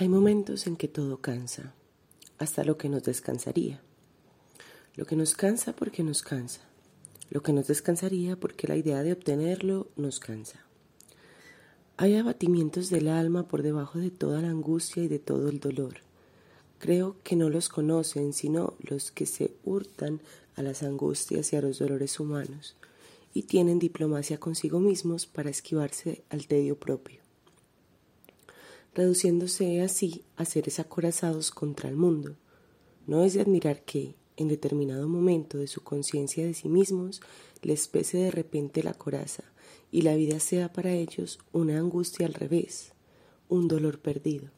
Hay momentos en que todo cansa, hasta lo que nos descansaría. Lo que nos cansa porque nos cansa. Lo que nos descansaría porque la idea de obtenerlo nos cansa. Hay abatimientos del alma por debajo de toda la angustia y de todo el dolor. Creo que no los conocen sino los que se hurtan a las angustias y a los dolores humanos y tienen diplomacia consigo mismos para esquivarse al tedio propio reduciéndose así a seres acorazados contra el mundo. No es de admirar que, en determinado momento de su conciencia de sí mismos, les pese de repente la coraza y la vida sea para ellos una angustia al revés, un dolor perdido.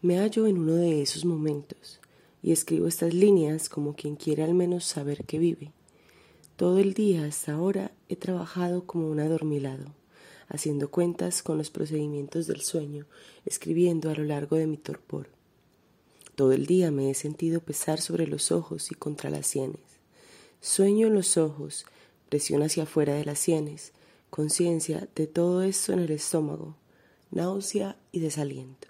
Me hallo en uno de esos momentos y escribo estas líneas como quien quiere al menos saber que vive. Todo el día hasta ahora he trabajado como un adormilado haciendo cuentas con los procedimientos del sueño, escribiendo a lo largo de mi torpor. Todo el día me he sentido pesar sobre los ojos y contra las sienes. Sueño en los ojos, presión hacia afuera de las sienes, conciencia de todo esto en el estómago, náusea y desaliento.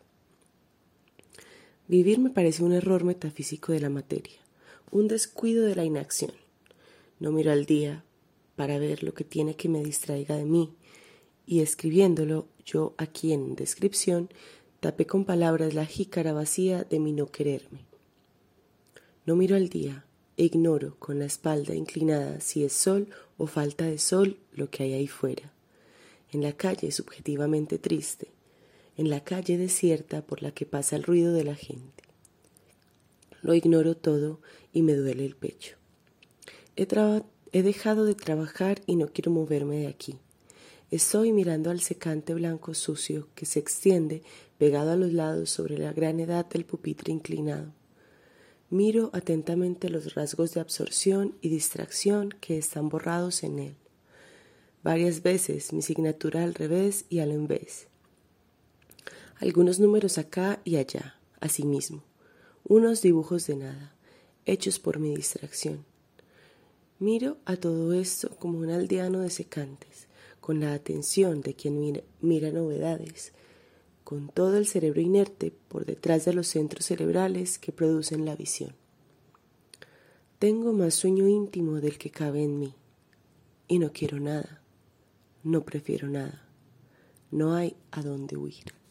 Vivir me parece un error metafísico de la materia, un descuido de la inacción. No miro al día para ver lo que tiene que me distraiga de mí, y escribiéndolo yo aquí en descripción tapé con palabras la jícara vacía de mi no quererme. No miro al día e ignoro con la espalda inclinada si es sol o falta de sol lo que hay ahí fuera. En la calle subjetivamente triste, en la calle desierta por la que pasa el ruido de la gente. Lo ignoro todo y me duele el pecho. He, he dejado de trabajar y no quiero moverme de aquí. Estoy mirando al secante blanco sucio que se extiende pegado a los lados sobre la gran edad del pupitre inclinado. Miro atentamente los rasgos de absorción y distracción que están borrados en él. Varias veces mi signatura al revés y al envés. Algunos números acá y allá, asimismo. Unos dibujos de nada, hechos por mi distracción. Miro a todo esto como un aldeano de secantes, con la atención de quien mira, novedades, con todo el cerebro inerte por detrás de los centros cerebrales que producen la visión. Tengo más sueño íntimo del que cabe en mí, y no quiero nada, no prefiero nada, no hay a dónde huir.